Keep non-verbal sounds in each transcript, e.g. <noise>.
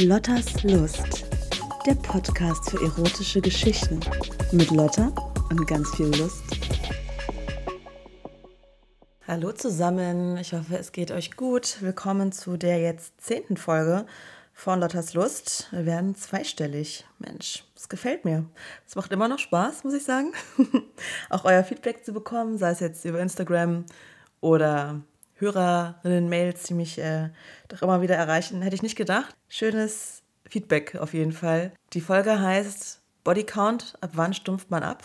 Lottas Lust, der Podcast für erotische Geschichten mit Lotta und ganz viel Lust. Hallo zusammen, ich hoffe, es geht euch gut. Willkommen zu der jetzt zehnten Folge von Lottas Lust. Wir werden zweistellig. Mensch, das gefällt mir. Es macht immer noch Spaß, muss ich sagen. <laughs> Auch euer Feedback zu bekommen, sei es jetzt über Instagram oder Hörerinnen-Mails, die mich äh, doch immer wieder erreichen, hätte ich nicht gedacht. Schönes Feedback auf jeden Fall. Die Folge heißt Body Count, ab wann stumpft man ab?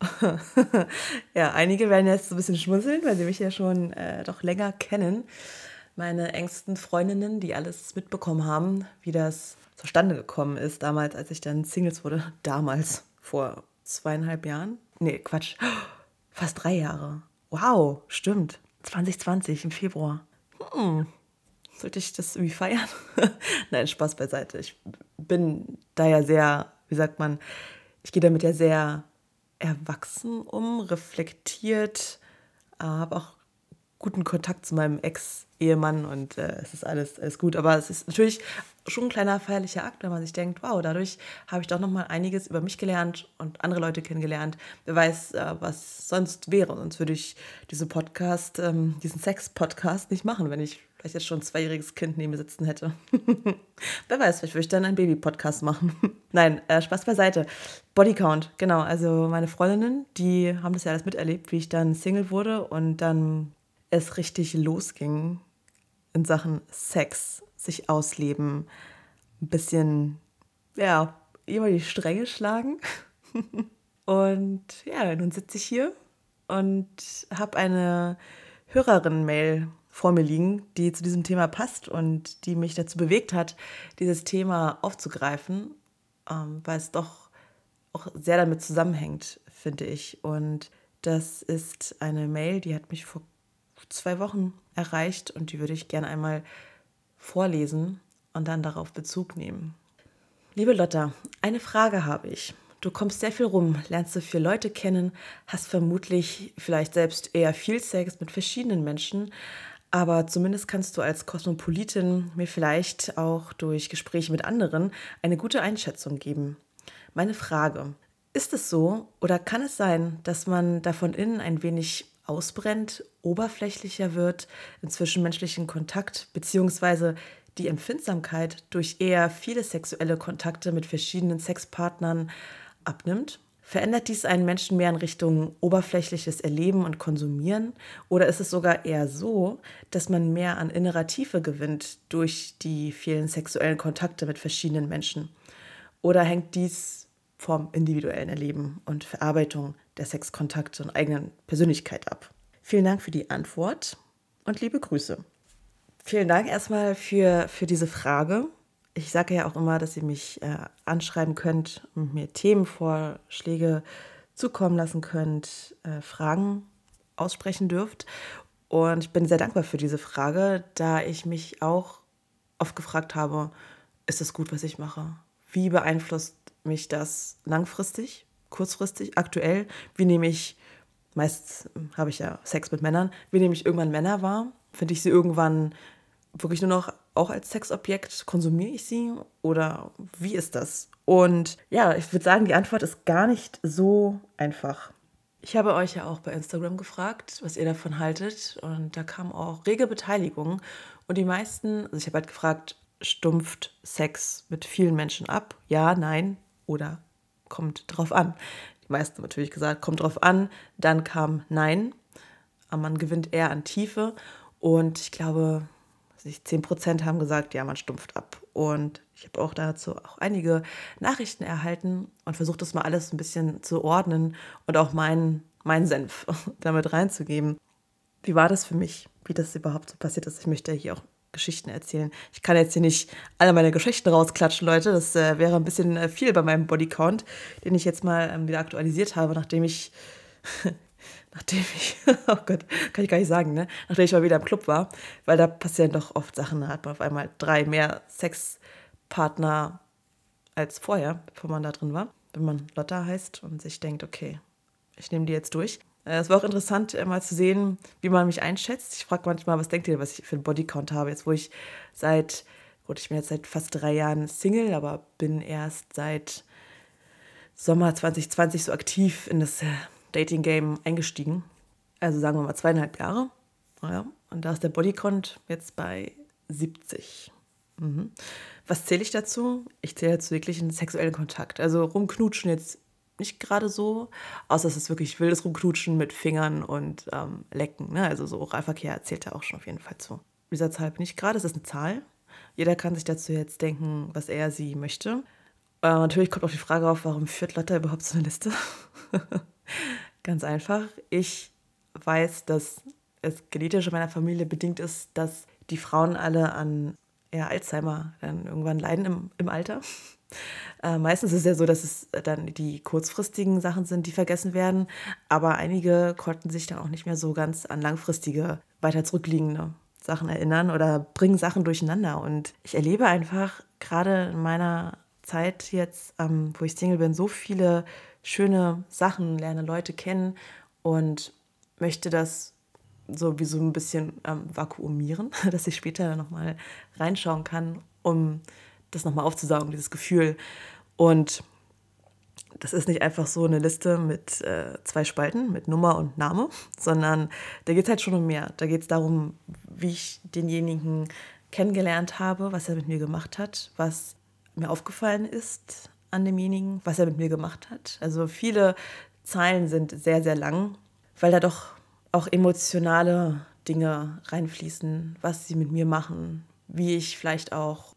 <laughs> ja, einige werden jetzt so ein bisschen schmunzeln, weil sie mich ja schon äh, doch länger kennen. Meine engsten Freundinnen, die alles mitbekommen haben, wie das zustande gekommen ist, damals, als ich dann Singles wurde. Damals, vor zweieinhalb Jahren. Nee, Quatsch. <gasps> Fast drei Jahre. Wow, stimmt. 2020 im Februar. Hm. Sollte ich das irgendwie feiern? <laughs> Nein, Spaß beiseite. Ich bin da ja sehr, wie sagt man, ich gehe damit ja sehr erwachsen um, reflektiert, habe auch guten Kontakt zu meinem Ex-Ehemann und äh, es ist alles, alles gut. Aber es ist natürlich schon ein kleiner feierlicher Akt, wenn man sich denkt, wow, dadurch habe ich doch noch mal einiges über mich gelernt und andere Leute kennengelernt. Wer weiß, äh, was sonst wäre. Sonst würde ich diesen Podcast, ähm, diesen Sex-Podcast nicht machen, wenn ich vielleicht jetzt schon ein zweijähriges Kind neben mir sitzen hätte. <laughs> Wer weiß, vielleicht würde ich dann einen Baby-Podcast machen. <laughs> Nein, äh, Spaß beiseite. Bodycount, genau. Also meine Freundinnen, die haben das ja alles miterlebt, wie ich dann Single wurde und dann es richtig losging in Sachen Sex, sich ausleben, ein bisschen, ja, immer die Stränge schlagen. <laughs> und ja, nun sitze ich hier und habe eine Hörerin-Mail vor mir liegen, die zu diesem Thema passt und die mich dazu bewegt hat, dieses Thema aufzugreifen, ähm, weil es doch auch sehr damit zusammenhängt, finde ich. Und das ist eine Mail, die hat mich vor zwei Wochen erreicht und die würde ich gerne einmal vorlesen und dann darauf Bezug nehmen. Liebe Lotta, eine Frage habe ich. Du kommst sehr viel rum, lernst so viele Leute kennen, hast vermutlich vielleicht selbst eher viel Sex mit verschiedenen Menschen, aber zumindest kannst du als Kosmopolitin mir vielleicht auch durch Gespräche mit anderen eine gute Einschätzung geben. Meine Frage, ist es so oder kann es sein, dass man davon innen ein wenig ausbrennt, oberflächlicher wird im zwischenmenschlichen Kontakt, beziehungsweise die Empfindsamkeit durch eher viele sexuelle Kontakte mit verschiedenen Sexpartnern abnimmt? Verändert dies einen Menschen mehr in Richtung oberflächliches Erleben und Konsumieren? Oder ist es sogar eher so, dass man mehr an innerer Tiefe gewinnt durch die vielen sexuellen Kontakte mit verschiedenen Menschen? Oder hängt dies vom individuellen Erleben und Verarbeitung der Sexkontakte und eigenen Persönlichkeit ab. Vielen Dank für die Antwort und liebe Grüße. Vielen Dank erstmal für, für diese Frage. Ich sage ja auch immer, dass ihr mich äh, anschreiben könnt und mir Themenvorschläge zukommen lassen könnt, äh, Fragen aussprechen dürft. Und ich bin sehr dankbar für diese Frage, da ich mich auch oft gefragt habe, ist es gut, was ich mache? Wie beeinflusst mich das langfristig? Kurzfristig, aktuell, wie nehme ich, meist habe ich ja Sex mit Männern, wie nehme ich irgendwann Männer wahr? Finde ich sie irgendwann wirklich nur noch auch als Sexobjekt? Konsumiere ich sie? Oder wie ist das? Und ja, ich würde sagen, die Antwort ist gar nicht so einfach. Ich habe euch ja auch bei Instagram gefragt, was ihr davon haltet. Und da kam auch rege Beteiligung. Und die meisten, also ich habe halt gefragt, stumpft Sex mit vielen Menschen ab? Ja, nein oder kommt drauf an. Die meisten haben natürlich gesagt, kommt drauf an. Dann kam Nein. Aber man gewinnt eher an Tiefe. Und ich glaube, 10 Prozent haben gesagt, ja, man stumpft ab. Und ich habe auch dazu auch einige Nachrichten erhalten und versucht, das mal alles ein bisschen zu ordnen und auch meinen mein Senf <laughs> damit reinzugeben. Wie war das für mich, wie das überhaupt so passiert ist? Ich möchte hier auch Geschichten erzählen. Ich kann jetzt hier nicht alle meine Geschichten rausklatschen, Leute. Das äh, wäre ein bisschen äh, viel bei meinem Bodycount, den ich jetzt mal ähm, wieder aktualisiert habe, nachdem ich, <laughs> nachdem ich, <laughs> oh Gott, kann ich gar nicht sagen, ne? Nachdem ich mal wieder im Club war, weil da passieren doch oft Sachen, da hat man auf einmal drei mehr Sexpartner als vorher, bevor man da drin war. Wenn man Lotta heißt und sich denkt, okay, ich nehme die jetzt durch. Äh, es war auch interessant, mal zu sehen, wie man mich einschätzt. Ich frage manchmal, was denkt ihr, was ich für einen Bodycount habe, jetzt wo ich seit Gut, ich bin jetzt seit fast drei Jahren Single, aber bin erst seit Sommer 2020 so aktiv in das äh, Dating-Game eingestiegen. Also sagen wir mal zweieinhalb Jahre. Naja, und da ist der Bodycount jetzt bei 70. Mhm. Was zähle ich dazu? Ich zähle dazu wirklich einen sexuellen Kontakt. Also rumknutschen jetzt nicht gerade so, außer es ist wirklich wildes Rumknutschen mit Fingern und ähm, Lecken. Ne? Also so Oralverkehr zählt da auch schon auf jeden Fall zu. Dieser Zahl bin ich gerade, es ist eine Zahl. Jeder kann sich dazu jetzt denken, was er sie möchte. Äh, natürlich kommt auch die Frage auf, warum führt Lotta überhaupt so eine Liste? <laughs> Ganz einfach. Ich weiß, dass es genetisch in meiner Familie bedingt ist, dass die Frauen alle an ja, Alzheimer dann irgendwann leiden im, im Alter. Äh, meistens ist es ja so, dass es dann die kurzfristigen Sachen sind, die vergessen werden. Aber einige konnten sich dann auch nicht mehr so ganz an langfristige, weiter zurückliegende Sachen erinnern oder bringen Sachen durcheinander. Und ich erlebe einfach gerade in meiner Zeit jetzt, ähm, wo ich Single bin, so viele schöne Sachen, lerne Leute kennen und möchte das so wie so ein bisschen ähm, vakuumieren, <laughs> dass ich später nochmal reinschauen kann, um das nochmal aufzusaugen, dieses Gefühl. Und das ist nicht einfach so eine Liste mit äh, zwei Spalten, mit Nummer und Name, sondern da geht es halt schon um mehr. Da geht es darum, wie ich denjenigen kennengelernt habe, was er mit mir gemacht hat, was mir aufgefallen ist an demjenigen, was er mit mir gemacht hat. Also viele Zeilen sind sehr, sehr lang, weil da doch auch emotionale Dinge reinfließen, was sie mit mir machen, wie ich vielleicht auch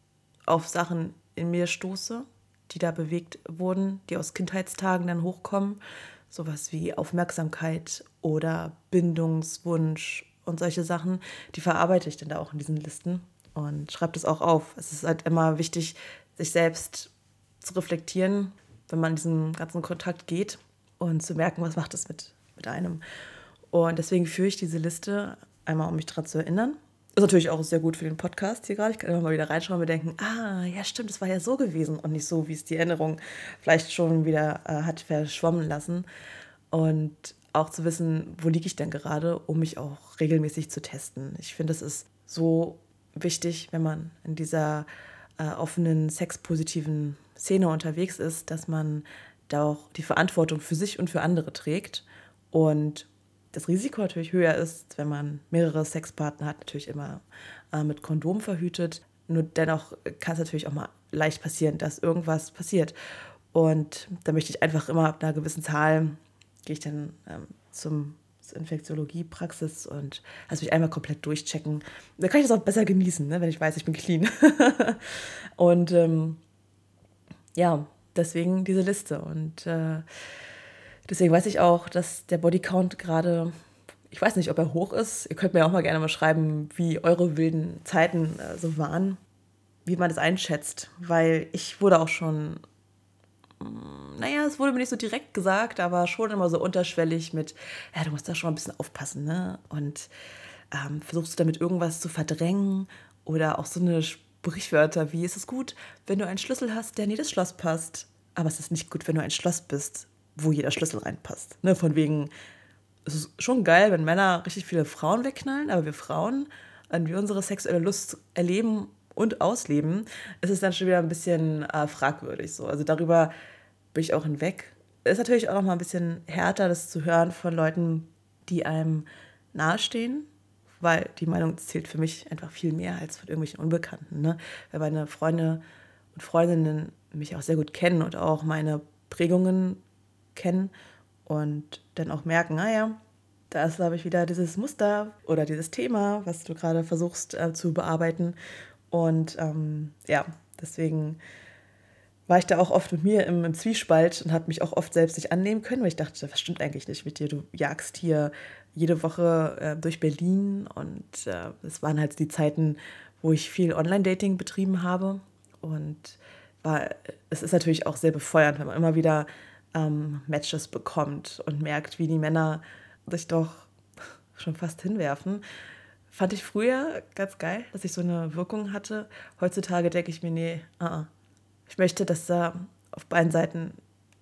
auf Sachen in mir stoße, die da bewegt wurden, die aus Kindheitstagen dann hochkommen. Sowas wie Aufmerksamkeit oder Bindungswunsch und solche Sachen, die verarbeite ich dann da auch in diesen Listen und schreibe das auch auf. Es ist halt immer wichtig, sich selbst zu reflektieren, wenn man in diesen ganzen Kontakt geht und zu merken, was macht es mit, mit einem. Und deswegen führe ich diese Liste einmal, um mich daran zu erinnern. Ist natürlich auch sehr gut für den Podcast hier gerade. Ich kann immer mal wieder reinschauen und mir denken, ah, ja stimmt, es war ja so gewesen und nicht so, wie es die Erinnerung vielleicht schon wieder äh, hat verschwommen lassen. Und auch zu wissen, wo liege ich denn gerade, um mich auch regelmäßig zu testen. Ich finde, es ist so wichtig, wenn man in dieser äh, offenen, sexpositiven Szene unterwegs ist, dass man da auch die Verantwortung für sich und für andere trägt und das Risiko natürlich höher ist, wenn man mehrere Sexpartner hat, natürlich immer äh, mit Kondom verhütet. Nur dennoch kann es natürlich auch mal leicht passieren, dass irgendwas passiert. Und da möchte ich einfach immer ab einer gewissen Zahl, gehe ich dann ähm, zum Infektiologie-Praxis und lass mich einmal komplett durchchecken. Da kann ich das auch besser genießen, ne, wenn ich weiß, ich bin clean. <laughs> und ähm, ja, deswegen diese Liste. Und äh, Deswegen weiß ich auch, dass der Bodycount gerade, ich weiß nicht, ob er hoch ist. Ihr könnt mir auch mal gerne mal schreiben, wie eure wilden Zeiten äh, so waren, wie man das einschätzt. Weil ich wurde auch schon, mm, naja, es wurde mir nicht so direkt gesagt, aber schon immer so unterschwellig mit, ja, du musst da schon mal ein bisschen aufpassen, ne? Und ähm, versuchst du damit irgendwas zu verdrängen oder auch so eine Sprichwörter wie, ist es gut, wenn du einen Schlüssel hast, der in jedes Schloss passt. Aber es ist nicht gut, wenn du ein Schloss bist, wo jeder Schlüssel reinpasst. Ne? Von wegen, es ist schon geil, wenn Männer richtig viele Frauen wegknallen, aber wir Frauen, wenn wir unsere sexuelle Lust erleben und ausleben, ist es dann schon wieder ein bisschen äh, fragwürdig. So. Also darüber bin ich auch hinweg. Ist natürlich auch noch mal ein bisschen härter, das zu hören von Leuten, die einem nahestehen, weil die Meinung zählt für mich einfach viel mehr als von irgendwelchen Unbekannten. Ne? Weil meine Freunde und Freundinnen mich auch sehr gut kennen und auch meine Prägungen kennen und dann auch merken, naja, ah da ist, glaube ich, wieder dieses Muster oder dieses Thema, was du gerade versuchst äh, zu bearbeiten. Und ähm, ja, deswegen war ich da auch oft mit mir im, im Zwiespalt und habe mich auch oft selbst nicht annehmen können, weil ich dachte, das stimmt eigentlich nicht mit dir. Du jagst hier jede Woche äh, durch Berlin und äh, es waren halt die Zeiten, wo ich viel Online-Dating betrieben habe. Und war, es ist natürlich auch sehr befeuernd, wenn man immer wieder ähm, Matches bekommt und merkt, wie die Männer sich doch schon fast hinwerfen. Fand ich früher ganz geil, dass ich so eine Wirkung hatte. Heutzutage denke ich mir, nee, uh ich möchte, dass da auf beiden Seiten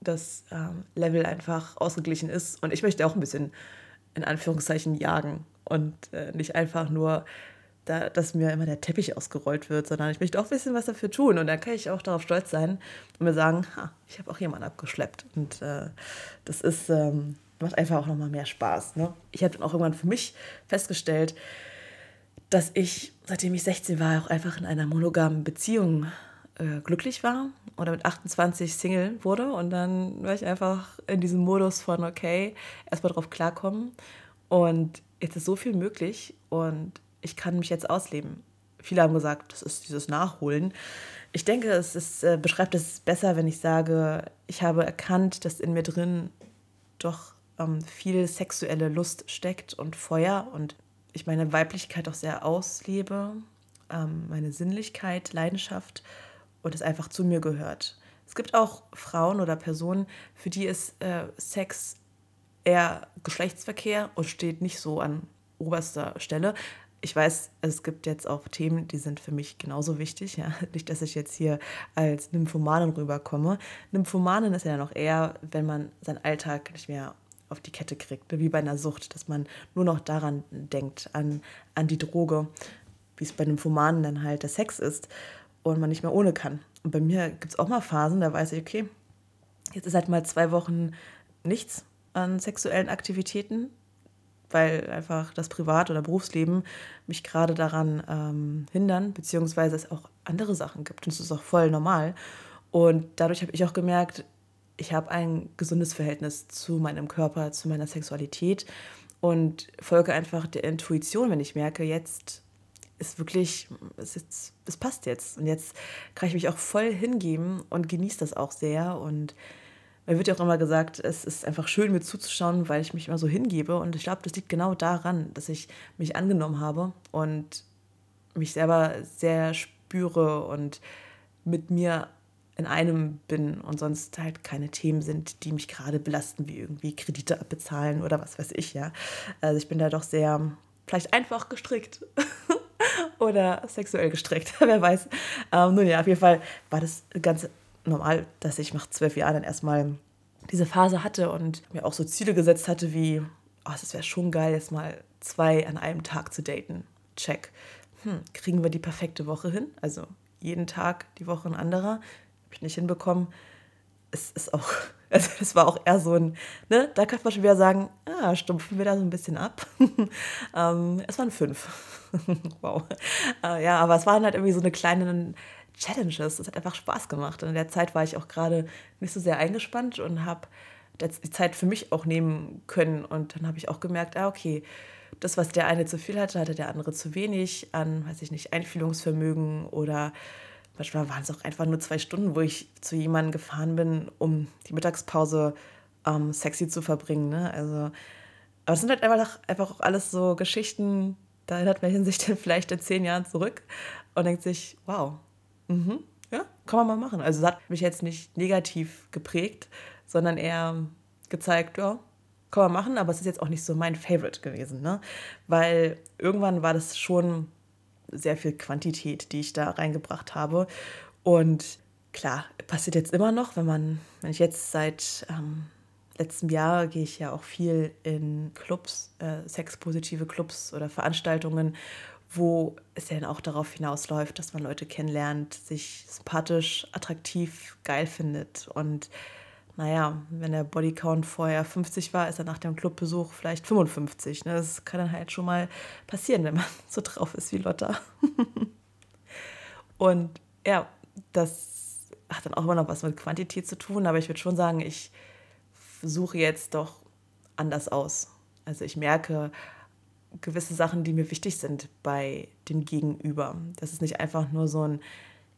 das ähm, Level einfach ausgeglichen ist. Und ich möchte auch ein bisschen in Anführungszeichen jagen und äh, nicht einfach nur da, dass mir immer der Teppich ausgerollt wird, sondern ich möchte auch bisschen was dafür tun. Und dann kann ich auch darauf stolz sein und mir sagen, ha, ich habe auch jemanden abgeschleppt. Und äh, das ist, ähm, macht einfach auch nochmal mehr Spaß. Ne? Ich habe dann auch irgendwann für mich festgestellt, dass ich, seitdem ich 16 war, auch einfach in einer monogamen Beziehung äh, glücklich war oder mit 28 Single wurde. Und dann war ich einfach in diesem Modus von, okay, erstmal drauf klarkommen. Und jetzt ist so viel möglich und ich kann mich jetzt ausleben. Viele haben gesagt, das ist dieses Nachholen. Ich denke, es ist, äh, beschreibt es besser, wenn ich sage, ich habe erkannt, dass in mir drin doch ähm, viel sexuelle Lust steckt und Feuer und ich meine Weiblichkeit auch sehr auslebe, ähm, meine Sinnlichkeit, Leidenschaft und es einfach zu mir gehört. Es gibt auch Frauen oder Personen, für die ist äh, Sex eher Geschlechtsverkehr und steht nicht so an oberster Stelle ich weiß, es gibt jetzt auch Themen, die sind für mich genauso wichtig. Ja? <laughs> Nicht, dass ich jetzt hier als Nymphomanin rüberkomme. Nymphomanin ist ja noch eher, wenn man seinen Alltag nicht mehr auf die Kette kriegt, ne? wie bei einer Sucht, dass man nur noch daran denkt, an, an die Droge, wie es bei Nymphomanen dann halt der Sex ist und man nicht mehr ohne kann. Und bei mir gibt es auch mal Phasen, da weiß ich, okay, jetzt ist halt mal zwei Wochen nichts an sexuellen Aktivitäten weil einfach das Privat- oder Berufsleben mich gerade daran ähm, hindern, beziehungsweise es auch andere Sachen gibt. Und das ist auch voll normal. Und dadurch habe ich auch gemerkt, ich habe ein gesundes Verhältnis zu meinem Körper, zu meiner Sexualität und folge einfach der Intuition, wenn ich merke, jetzt ist wirklich, es, ist, es passt jetzt. Und jetzt kann ich mich auch voll hingeben und genieße das auch sehr. Und mir wird ja auch immer gesagt, es ist einfach schön, mir zuzuschauen, weil ich mich immer so hingebe. Und ich glaube, das liegt genau daran, dass ich mich angenommen habe und mich selber sehr spüre und mit mir in einem bin und sonst halt keine Themen sind, die mich gerade belasten, wie irgendwie Kredite abbezahlen oder was weiß ich, ja. Also ich bin da doch sehr vielleicht einfach gestrickt <laughs> oder sexuell gestrickt, <laughs> wer weiß. Ähm, nun ja, auf jeden Fall war das ganz normal, dass ich nach zwölf Jahren dann erstmal diese Phase hatte und mir auch so Ziele gesetzt hatte wie, oh, es wäre schon geil, jetzt mal zwei an einem Tag zu daten. Check. Hm, kriegen wir die perfekte Woche hin? Also jeden Tag die Woche ein anderer. Habe ich nicht hinbekommen. Es ist auch, <laughs> also das war auch eher so ein, ne, da kann man schon wieder sagen, ah, stumpfen wir da so ein bisschen ab. <laughs> ähm, es waren fünf. <laughs> wow. Äh, ja, aber es waren halt irgendwie so eine kleine Challenges. Es hat einfach Spaß gemacht. Und in der Zeit war ich auch gerade nicht so sehr eingespannt und habe die Zeit für mich auch nehmen können. Und dann habe ich auch gemerkt, ah, okay, das, was der eine zu viel hatte, hatte der andere zu wenig an, weiß ich nicht, Einfühlungsvermögen oder manchmal waren es auch einfach nur zwei Stunden, wo ich zu jemandem gefahren bin, um die Mittagspause ähm, sexy zu verbringen. Ne? Also, aber es sind halt einfach, einfach auch alles so Geschichten, da erinnert man sich dann vielleicht in zehn Jahren zurück und denkt sich, wow, Mhm. Ja, kann man mal machen. Also es hat mich jetzt nicht negativ geprägt, sondern eher gezeigt, ja, kann man machen, aber es ist jetzt auch nicht so mein Favorite gewesen, ne? Weil irgendwann war das schon sehr viel Quantität, die ich da reingebracht habe. Und klar, passiert jetzt immer noch, wenn man, wenn ich jetzt seit ähm, letztem Jahr gehe ich ja auch viel in Clubs, äh, sexpositive Clubs oder Veranstaltungen wo es ja dann auch darauf hinausläuft, dass man Leute kennenlernt, sich sympathisch, attraktiv, geil findet. Und naja, wenn der Bodycount vorher 50 war, ist er nach dem Clubbesuch vielleicht 55. Ne? Das kann dann halt schon mal passieren, wenn man <laughs> so drauf ist wie Lotta. <laughs> Und ja, das hat dann auch immer noch was mit Quantität zu tun, aber ich würde schon sagen, ich suche jetzt doch anders aus. Also ich merke, gewisse Sachen, die mir wichtig sind bei dem Gegenüber. Dass es nicht einfach nur so ein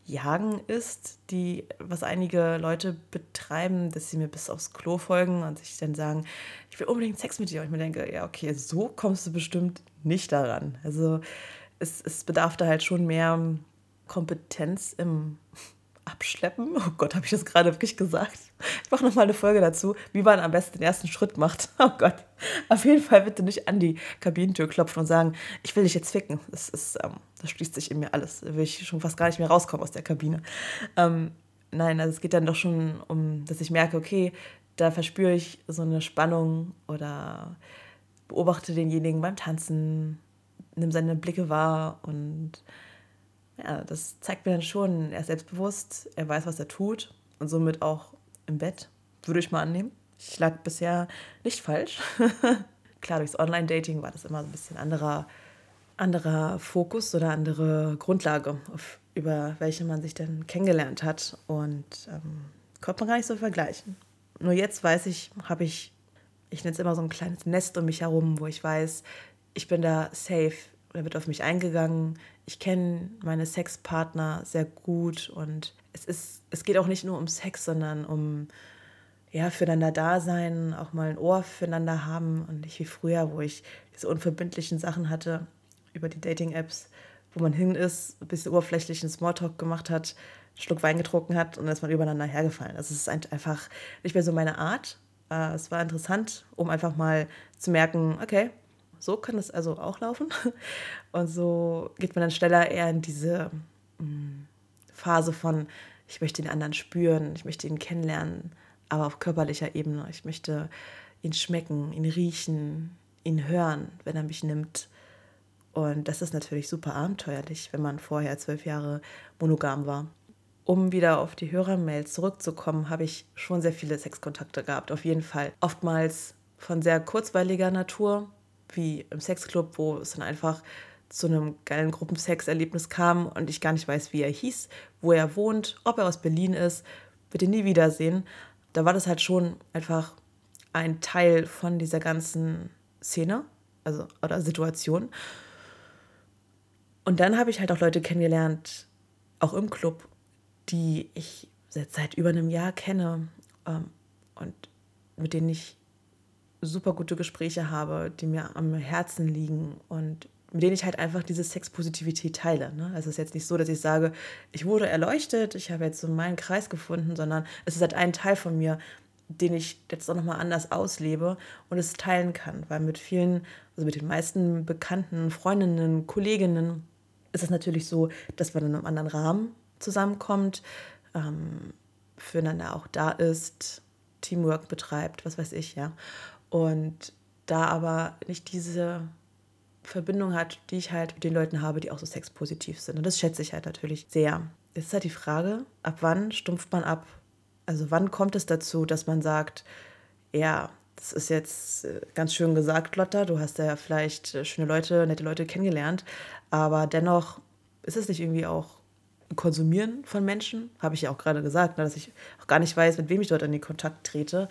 Jagen ist, die, was einige Leute betreiben, dass sie mir bis aufs Klo folgen und sich dann sagen, ich will unbedingt Sex mit dir. Und ich mir denke, ja, okay, so kommst du bestimmt nicht daran. Also es, es bedarf da halt schon mehr Kompetenz im abschleppen. Oh Gott, habe ich das gerade wirklich gesagt? Ich mache nochmal eine Folge dazu, wie man am besten den ersten Schritt macht. <laughs> Oh Gott. Auf jeden Fall bitte nicht an die Kabinentür klopfen und sagen, ich will dich jetzt ficken. Das, ist, ähm, das schließt sich in mir alles. Da will ich schon fast gar nicht mehr rauskommen aus der Kabine. Ähm, nein, also es geht dann doch schon um, dass ich merke, okay, da verspüre ich so eine Spannung oder beobachte denjenigen beim Tanzen nimm seine Blicke wahr und ja, das zeigt mir dann schon, er ist selbstbewusst, er weiß, was er tut und somit auch im Bett, würde ich mal annehmen. Ich lag bisher nicht falsch. <laughs> Klar, durchs Online-Dating war das immer so ein bisschen anderer, anderer Fokus oder andere Grundlage, auf, über welche man sich dann kennengelernt hat. Und ähm, konnte man gar nicht so vergleichen. Nur jetzt weiß ich, habe ich, ich nenne es immer so ein kleines Nest um mich herum, wo ich weiß, ich bin da safe, da wird auf mich eingegangen, ich kenne meine Sexpartner sehr gut und es, ist, es geht auch nicht nur um Sex, sondern um ja, füreinander da sein, auch mal ein Ohr füreinander haben und nicht wie früher, wo ich diese unverbindlichen Sachen hatte über die Dating-Apps, wo man hin ist, ein bisschen oberflächlichen Smalltalk gemacht hat, einen Schluck Wein getrunken hat und dann ist man übereinander hergefallen. Also es ist einfach nicht mehr so meine Art. Äh, es war interessant, um einfach mal zu merken, okay, so kann es also auch laufen. <laughs> Und so geht man dann schneller eher in diese mm, Phase von, ich möchte den anderen spüren, ich möchte ihn kennenlernen, aber auf körperlicher Ebene. Ich möchte ihn schmecken, ihn riechen, ihn hören, wenn er mich nimmt. Und das ist natürlich super abenteuerlich, wenn man vorher zwölf Jahre monogam war. Um wieder auf die Hörermail zurückzukommen, habe ich schon sehr viele Sexkontakte gehabt, auf jeden Fall. Oftmals von sehr kurzweiliger Natur, wie im Sexclub, wo es dann einfach zu einem geilen Gruppensexerlebnis kam und ich gar nicht weiß, wie er hieß, wo er wohnt, ob er aus Berlin ist, wird ihn nie wiedersehen. Da war das halt schon einfach ein Teil von dieser ganzen Szene, also oder Situation. Und dann habe ich halt auch Leute kennengelernt, auch im Club, die ich seit über einem Jahr kenne ähm, und mit denen ich super gute Gespräche habe, die mir am Herzen liegen und mit denen ich halt einfach diese Sexpositivität teile. Ne? Es ist jetzt nicht so, dass ich sage, ich wurde erleuchtet, ich habe jetzt so meinen Kreis gefunden, sondern es ist halt ein Teil von mir, den ich jetzt auch nochmal anders auslebe und es teilen kann. Weil mit vielen, also mit den meisten Bekannten, Freundinnen, Kolleginnen ist es natürlich so, dass man in einem anderen Rahmen zusammenkommt, ähm, füreinander auch da ist, Teamwork betreibt, was weiß ich, ja. Und da aber nicht diese Verbindung hat, die ich halt mit den Leuten habe, die auch so sexpositiv sind. Und das schätze ich halt natürlich sehr. Jetzt ist halt die Frage, ab wann stumpft man ab? Also wann kommt es dazu, dass man sagt, ja, das ist jetzt äh, ganz schön gesagt, Lotta, du hast ja vielleicht äh, schöne Leute, nette Leute kennengelernt, aber dennoch ist es nicht irgendwie auch Konsumieren von Menschen, habe ich ja auch gerade gesagt, ne, dass ich auch gar nicht weiß, mit wem ich dort in den Kontakt trete.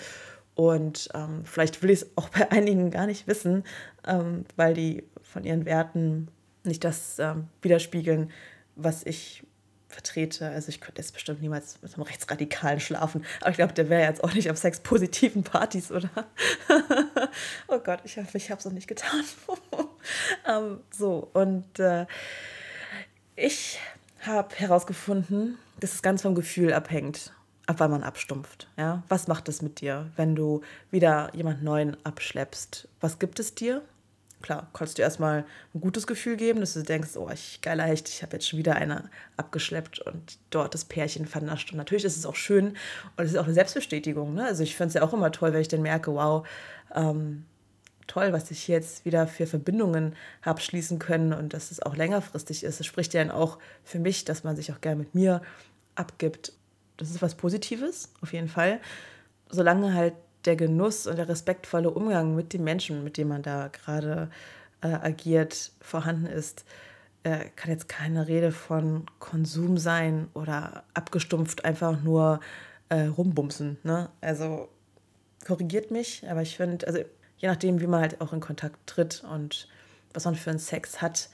Und ähm, vielleicht will ich es <laughs> auch bei einigen gar nicht wissen, ähm, weil die von ihren Werten nicht das ähm, widerspiegeln, was ich vertrete. Also ich könnte jetzt bestimmt niemals mit einem Rechtsradikalen schlafen, aber ich glaube, der wäre jetzt auch nicht auf sexpositiven Partys, oder? <laughs> oh Gott, ich hoffe, ich habe es noch nicht getan. <laughs> ähm, so, und äh, ich habe herausgefunden, dass es ganz vom Gefühl abhängt ab wann man abstumpft. Ja? Was macht es mit dir, wenn du wieder jemand Neuen abschleppst? Was gibt es dir? Klar, kannst du erstmal ein gutes Gefühl geben, dass du denkst, oh, ich geiler Hecht, ich habe jetzt schon wieder eine abgeschleppt und dort das Pärchen vernascht. Und natürlich ist es auch schön und es ist auch eine Selbstbestätigung. Ne? Also ich finde es ja auch immer toll, wenn ich dann merke, wow, ähm, toll, was ich jetzt wieder für Verbindungen habe schließen können und dass es auch längerfristig ist. Es spricht ja dann auch für mich, dass man sich auch gerne mit mir abgibt das ist was Positives, auf jeden Fall. Solange halt der Genuss und der respektvolle Umgang mit den Menschen, mit denen man da gerade äh, agiert, vorhanden ist, äh, kann jetzt keine Rede von Konsum sein oder abgestumpft einfach nur äh, rumbumsen. Ne? Also korrigiert mich, aber ich finde, also je nachdem, wie man halt auch in Kontakt tritt und was man für einen Sex hat,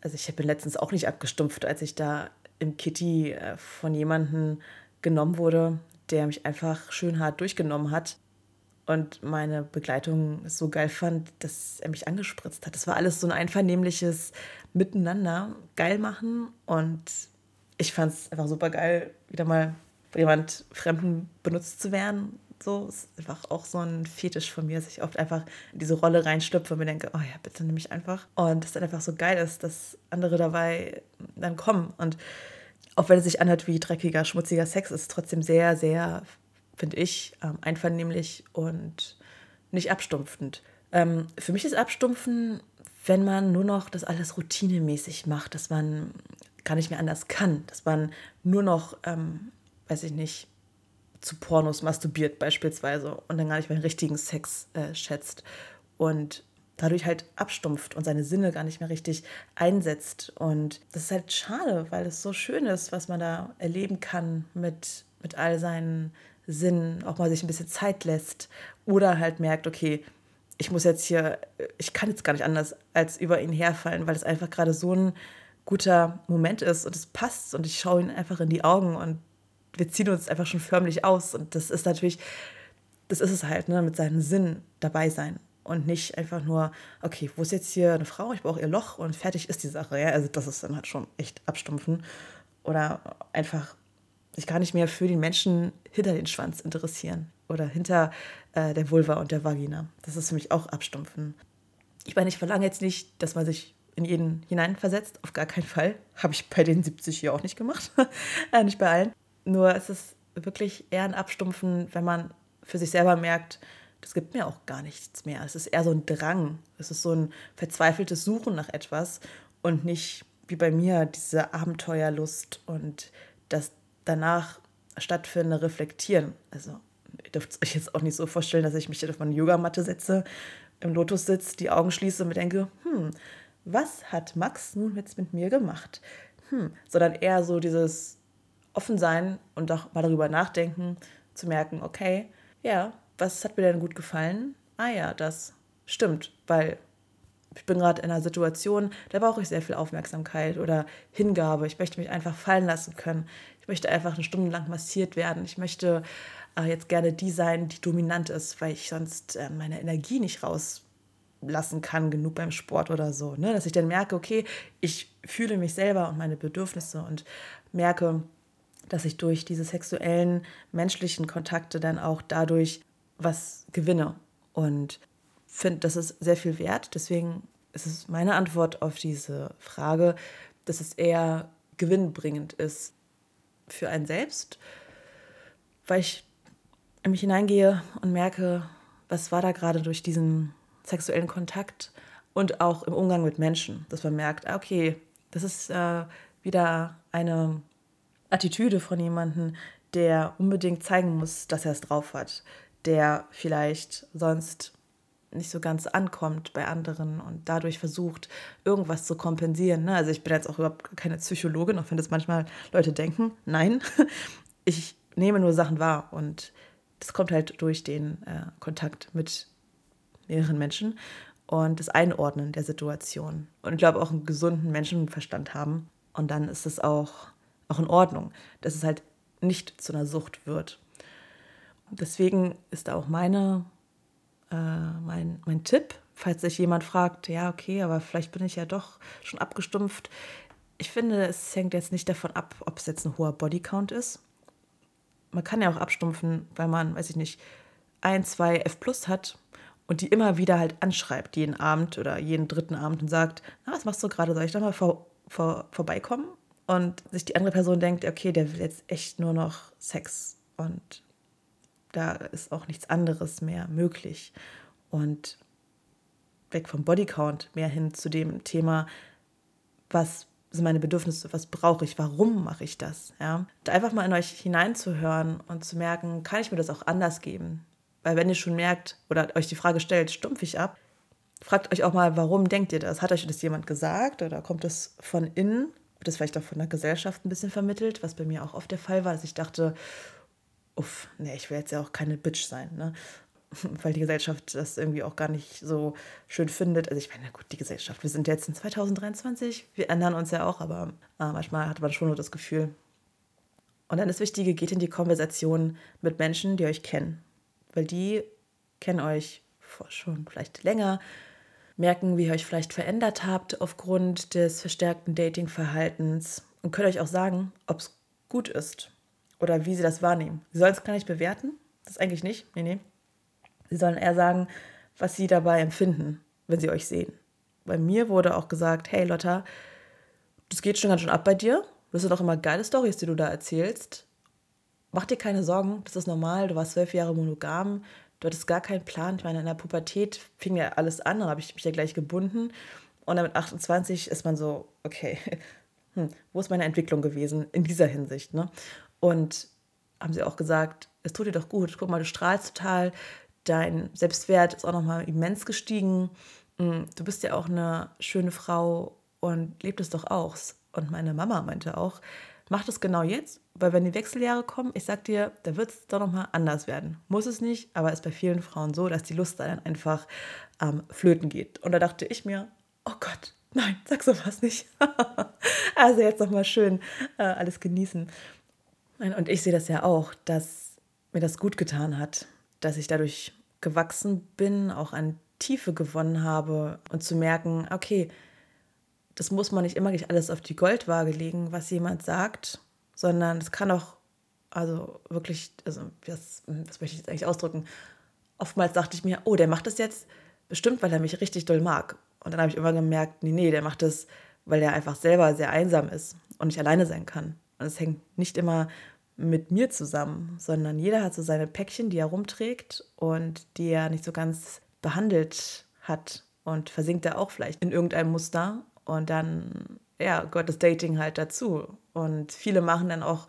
also ich bin letztens auch nicht abgestumpft, als ich da im Kitty äh, von jemandem genommen wurde, der mich einfach schön hart durchgenommen hat und meine Begleitung so geil fand, dass er mich angespritzt hat. Das war alles so ein einvernehmliches Miteinander, geil machen und ich fand es einfach super geil, wieder mal von jemand Fremden benutzt zu werden. So ist einfach auch so ein Fetisch von mir, dass ich oft einfach in diese Rolle reinstüpfe und mir denke, oh ja, bitte nimm mich einfach. Und es dann einfach so geil ist, dass andere dabei dann kommen. Und auch wenn es sich anhört wie dreckiger, schmutziger Sex, ist es trotzdem sehr, sehr, finde ich, ähm, einvernehmlich und nicht abstumpfend. Ähm, für mich ist Abstumpfen, wenn man nur noch das alles routinemäßig macht, dass man gar nicht mehr anders kann, dass man nur noch, ähm, weiß ich nicht, zu Pornos masturbiert beispielsweise und dann gar nicht mehr den richtigen Sex äh, schätzt und dadurch halt abstumpft und seine Sinne gar nicht mehr richtig einsetzt. Und das ist halt schade, weil es so schön ist, was man da erleben kann mit, mit all seinen Sinnen, auch mal sich ein bisschen Zeit lässt oder halt merkt, okay, ich muss jetzt hier, ich kann jetzt gar nicht anders als über ihn herfallen, weil es einfach gerade so ein guter Moment ist und es passt. Und ich schaue ihn einfach in die Augen und wir ziehen uns einfach schon förmlich aus. Und das ist natürlich, das ist es halt, ne, mit seinen Sinnen dabei sein und nicht einfach nur, okay, wo ist jetzt hier eine Frau, ich brauche ihr Loch und fertig ist die Sache, ja, also das ist dann halt schon echt abstumpfen oder einfach sich gar nicht mehr für den Menschen hinter den Schwanz interessieren oder hinter äh, der Vulva und der Vagina. Das ist für mich auch abstumpfen. Ich meine, ich verlange jetzt nicht, dass man sich in jeden hineinversetzt, auf gar keinen Fall. Habe ich bei den 70 hier auch nicht gemacht, <laughs> äh, nicht bei allen. Nur es ist wirklich eher ein Abstumpfen, wenn man für sich selber merkt, das gibt mir auch gar nichts mehr. Es ist eher so ein Drang. Es ist so ein verzweifeltes Suchen nach etwas und nicht wie bei mir diese Abenteuerlust und das danach stattfindende Reflektieren. Also ihr dürft euch jetzt auch nicht so vorstellen, dass ich mich auf meine Yogamatte setze, im Lotus sitze, die Augen schließe und mir denke, hm, was hat Max nun jetzt mit mir gemacht? Hm, sondern eher so dieses Offensein und auch mal darüber nachdenken, zu merken, okay, ja, was hat mir denn gut gefallen? Ah ja, das stimmt, weil ich bin gerade in einer Situation, da brauche ich sehr viel Aufmerksamkeit oder Hingabe. Ich möchte mich einfach fallen lassen können. Ich möchte einfach eine Stunde lang massiert werden. Ich möchte äh, jetzt gerne die sein, die dominant ist, weil ich sonst äh, meine Energie nicht rauslassen kann, genug beim Sport oder so. Ne? Dass ich dann merke, okay, ich fühle mich selber und meine Bedürfnisse und merke, dass ich durch diese sexuellen, menschlichen Kontakte dann auch dadurch was gewinne. Und finde, das ist sehr viel wert. Deswegen ist es meine Antwort auf diese Frage, dass es eher gewinnbringend ist für einen selbst, weil ich in mich hineingehe und merke, was war da gerade durch diesen sexuellen Kontakt und auch im Umgang mit Menschen, dass man merkt, ah, okay, das ist äh, wieder eine Attitüde von jemandem, der unbedingt zeigen muss, dass er es drauf hat, der vielleicht sonst nicht so ganz ankommt bei anderen und dadurch versucht, irgendwas zu kompensieren. Ne? Also ich bin jetzt auch überhaupt keine Psychologin, auch wenn das manchmal Leute denken. Nein, <laughs> ich nehme nur Sachen wahr und das kommt halt durch den äh, Kontakt mit mehreren Menschen und das Einordnen der Situation. Und ich glaube auch einen gesunden Menschenverstand haben. Und dann ist es auch, auch in Ordnung, dass es halt nicht zu einer Sucht wird. Deswegen ist auch meine äh, mein, mein Tipp, falls sich jemand fragt, ja, okay, aber vielleicht bin ich ja doch schon abgestumpft. Ich finde, es hängt jetzt nicht davon ab, ob es jetzt ein hoher Bodycount ist. Man kann ja auch abstumpfen, weil man, weiß ich nicht, ein, zwei F plus hat und die immer wieder halt anschreibt, jeden Abend oder jeden dritten Abend und sagt, na, was machst du gerade, soll ich da mal vor, vor, vorbeikommen? Und sich die andere Person denkt, okay, der will jetzt echt nur noch Sex und da ist auch nichts anderes mehr möglich. Und weg vom Bodycount, mehr hin zu dem Thema, was sind meine Bedürfnisse, was brauche ich, warum mache ich das? Ja? Da einfach mal in euch hineinzuhören und zu merken, kann ich mir das auch anders geben? Weil wenn ihr schon merkt oder euch die Frage stellt, stumpf ich ab, fragt euch auch mal, warum denkt ihr das? Hat euch das jemand gesagt oder kommt das von innen? Wird das vielleicht auch von der Gesellschaft ein bisschen vermittelt, was bei mir auch oft der Fall war, dass ich dachte, uff, nee, ich will jetzt ja auch keine Bitch sein, ne? <laughs> Weil die Gesellschaft das irgendwie auch gar nicht so schön findet. Also ich meine, gut, die Gesellschaft, wir sind jetzt in 2023, wir ändern uns ja auch, aber äh, manchmal hat man schon nur das Gefühl. Und dann das Wichtige, geht in die Konversation mit Menschen, die euch kennen. Weil die kennen euch schon vielleicht länger, merken, wie ihr euch vielleicht verändert habt aufgrund des verstärkten Datingverhaltens und können euch auch sagen, ob es gut ist oder wie sie das wahrnehmen. Sie sollen es gar nicht bewerten, das eigentlich nicht. Nee, nee. Sie sollen eher sagen, was sie dabei empfinden, wenn sie euch sehen. Bei mir wurde auch gesagt, hey Lotta, das geht schon ganz schön ab bei dir. Das sind doch immer geile Stories, die du da erzählst. Mach dir keine Sorgen, das ist normal. Du warst zwölf Jahre monogam, du hattest gar keinen Plan. Ich meine, in der Pubertät fing ja alles an, dann habe ich mich ja gleich gebunden. Und dann mit 28 ist man so, okay, <laughs> hm, wo ist meine Entwicklung gewesen in dieser Hinsicht? Ne? Und haben sie auch gesagt, es tut dir doch gut, guck mal, du strahlst total, dein Selbstwert ist auch nochmal immens gestiegen, hm, du bist ja auch eine schöne Frau und lebt es doch auch. Und meine Mama meinte auch, mach das genau jetzt, weil wenn die Wechseljahre kommen, ich sag dir, da wird es doch nochmal anders werden. Muss es nicht, aber ist bei vielen Frauen so, dass die Lust dann einfach ähm, flöten geht. Und da dachte ich mir, oh Gott, nein, sag sowas nicht. <laughs> also jetzt nochmal schön äh, alles genießen. Und ich sehe das ja auch, dass mir das gut getan hat, dass ich dadurch gewachsen bin, auch an Tiefe gewonnen habe und zu merken, okay, das muss man nicht immer gleich alles auf die Goldwaage legen, was jemand sagt, sondern es kann auch, also wirklich, also was, was möchte ich jetzt eigentlich ausdrücken? Oftmals dachte ich mir, oh, der macht das jetzt bestimmt, weil er mich richtig doll mag. Und dann habe ich immer gemerkt, nee, nee, der macht das, weil er einfach selber sehr einsam ist und nicht alleine sein kann. Und es hängt nicht immer mit mir zusammen, sondern jeder hat so seine Päckchen, die er rumträgt und die er nicht so ganz behandelt hat und versinkt er auch vielleicht in irgendeinem Muster und dann, ja, gehört das Dating halt dazu. Und viele machen dann auch,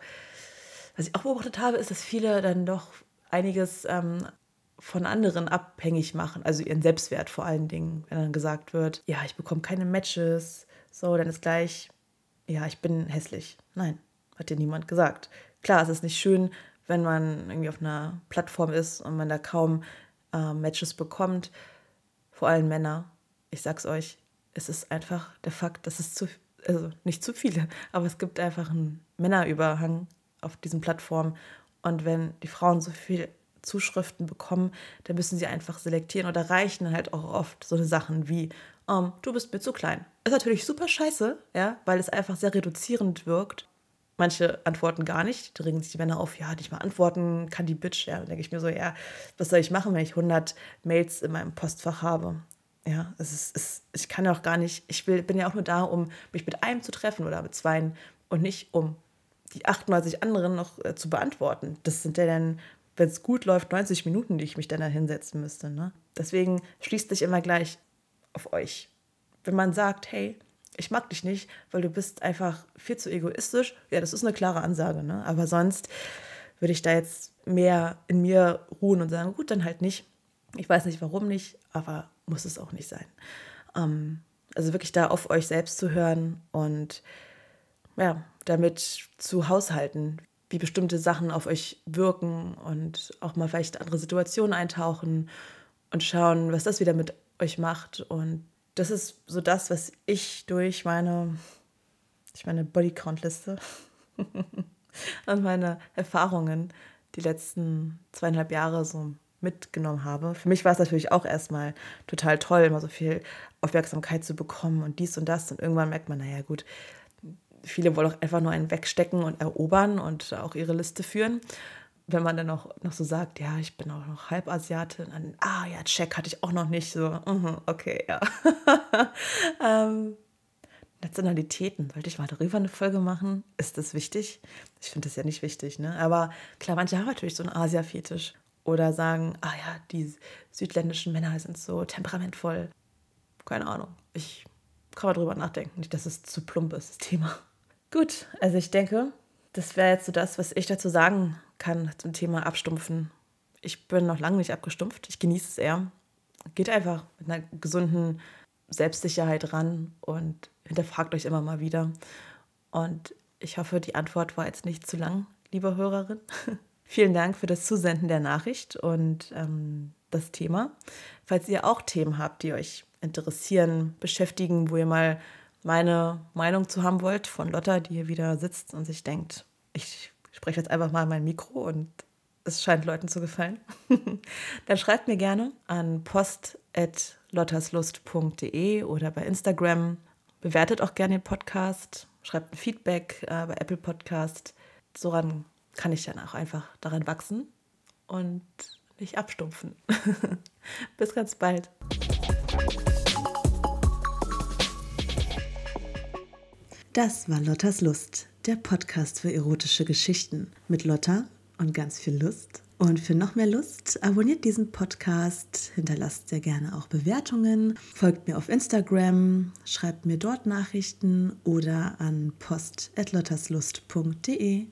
was ich auch beobachtet habe, ist, dass viele dann doch einiges ähm, von anderen abhängig machen, also ihren Selbstwert vor allen Dingen, wenn dann gesagt wird, ja, ich bekomme keine Matches, so, dann ist gleich, ja, ich bin hässlich. Nein, hat dir niemand gesagt. Klar, es ist nicht schön, wenn man irgendwie auf einer Plattform ist und man da kaum äh, Matches bekommt, vor allem Männer. Ich sag's euch, es ist einfach der Fakt, dass es zu, also nicht zu viele, aber es gibt einfach einen Männerüberhang auf diesen Plattformen. Und wenn die Frauen so viel Zuschriften bekommen, dann müssen sie einfach selektieren oder reichen dann halt auch oft so Sachen wie, um, du bist mir zu klein. Ist natürlich super scheiße, ja, weil es einfach sehr reduzierend wirkt. Manche antworten gar nicht, dringen sich die Männer auf, ja, nicht mal antworten kann die Bitch. Ja, dann denke ich mir so, ja, was soll ich machen, wenn ich 100 Mails in meinem Postfach habe? Ja, es ist, es, ich kann ja auch gar nicht, ich will, bin ja auch nur da, um mich mit einem zu treffen oder mit zweien und nicht um die 98 anderen noch äh, zu beantworten. Das sind ja dann, wenn es gut läuft, 90 Minuten, die ich mich dann da hinsetzen müsste. Ne? Deswegen schließt sich immer gleich auf euch. Wenn man sagt, hey, ich mag dich nicht, weil du bist einfach viel zu egoistisch, ja, das ist eine klare Ansage. Ne? Aber sonst würde ich da jetzt mehr in mir ruhen und sagen, gut, dann halt nicht. Ich weiß nicht, warum nicht, aber muss es auch nicht sein. Ähm, also wirklich da auf euch selbst zu hören und ja, damit zu haushalten, wie bestimmte Sachen auf euch wirken und auch mal vielleicht andere Situationen eintauchen und schauen, was das wieder mit euch macht. Und das ist so das, was ich durch meine, ich meine Bodycount-Liste <laughs> und meine Erfahrungen die letzten zweieinhalb Jahre so mitgenommen habe. Für mich war es natürlich auch erstmal total toll, immer so viel Aufmerksamkeit zu bekommen und dies und das. Und irgendwann merkt man, naja, gut, viele wollen auch einfach nur einen wegstecken und erobern und auch ihre Liste führen. Wenn man dann noch, noch so sagt, ja, ich bin auch noch Halbasiatin, dann, ah ja, Check hatte ich auch noch nicht, so, uh okay, ja. <laughs> ähm, Nationalitäten, sollte ich mal darüber eine Folge machen? Ist das wichtig? Ich finde das ja nicht wichtig, ne? Aber klar, manche haben natürlich so einen Asia-Fetisch oder sagen, ah ja, die südländischen Männer sind so temperamentvoll. Keine Ahnung. Ich kann mal drüber nachdenken. Nicht, dass es zu plump ist, das Thema. Gut, also ich denke, das wäre jetzt so das, was ich dazu sagen kann zum Thema Abstumpfen. Ich bin noch lange nicht abgestumpft. Ich genieße es eher. Geht einfach mit einer gesunden Selbstsicherheit ran und hinterfragt euch immer mal wieder. Und ich hoffe, die Antwort war jetzt nicht zu lang, liebe Hörerin. <laughs> Vielen Dank für das Zusenden der Nachricht und ähm, das Thema. Falls ihr auch Themen habt, die euch interessieren, beschäftigen, wo ihr mal meine Meinung zu haben wollt von Lotta, die hier wieder sitzt und sich denkt, ich spreche jetzt einfach mal in mein Mikro und es scheint Leuten zu gefallen, <laughs> dann schreibt mir gerne an post.lottaslust.de oder bei Instagram. Bewertet auch gerne den Podcast, schreibt ein Feedback äh, bei Apple Podcast. Soran kann ich dann auch einfach daran wachsen und nicht abstumpfen. <laughs> Bis ganz bald. Das war Lottas Lust, der Podcast für erotische Geschichten mit Lotta und ganz viel Lust Und für noch mehr Lust, abonniert diesen Podcast, hinterlasst sehr gerne auch Bewertungen, folgt mir auf Instagram, schreibt mir dort Nachrichten oder an post.lotterslust.de.